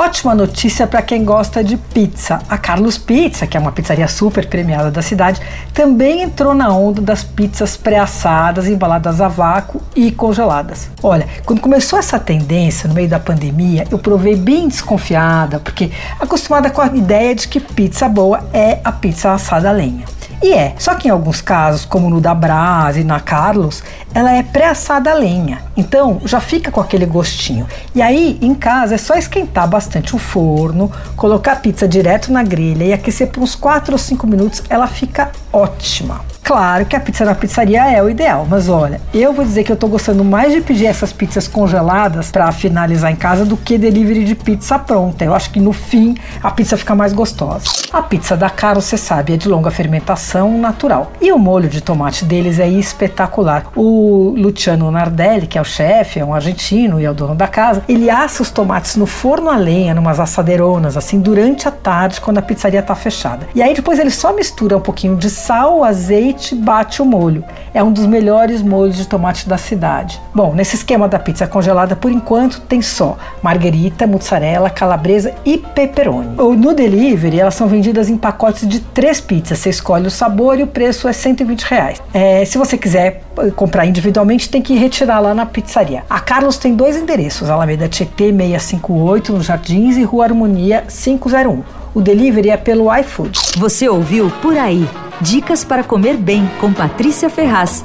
Ótima notícia para quem gosta de pizza. A Carlos Pizza, que é uma pizzaria super premiada da cidade, também entrou na onda das pizzas pré-assadas, embaladas a vácuo e congeladas. Olha, quando começou essa tendência no meio da pandemia, eu provei bem desconfiada, porque acostumada com a ideia de que pizza boa é a pizza assada a lenha. E é, só que em alguns casos, como no da Brás e na Carlos, ela é pré-assada a lenha. Então já fica com aquele gostinho. E aí, em casa, é só esquentar bastante o forno, colocar a pizza direto na grelha e aquecer por uns 4 ou 5 minutos, ela fica ótima. Claro que a pizza na pizzaria é o ideal, mas olha, eu vou dizer que eu tô gostando mais de pedir essas pizzas congeladas para finalizar em casa do que delivery de pizza pronta. Eu acho que no fim a pizza fica mais gostosa. A pizza da Caro, você sabe, é de longa fermentação natural. E o molho de tomate deles é espetacular. O Luciano Nardelli, que é o chefe, é um argentino e é o dono da casa, ele assa os tomates no forno a lenha, numas assadeironas, assim, durante a tarde, quando a pizzaria tá fechada. E aí depois ele só mistura um pouquinho de sal, azeite bate o molho. É um dos melhores molhos de tomate da cidade. Bom, nesse esquema da pizza congelada, por enquanto, tem só marguerita, mussarela, calabresa e pepperoni. No delivery, elas são vendidas em pacotes de três pizzas. Você escolhe o sabor e o preço é 120 reais. É, se você quiser eh, comprar individualmente, tem que retirar lá na pizzaria. A Carlos tem dois endereços: Alameda Tietê 658 no Jardins e Rua Harmonia 501. O delivery é pelo iFood. Você ouviu Por Aí. Dicas para comer bem com Patrícia Ferraz.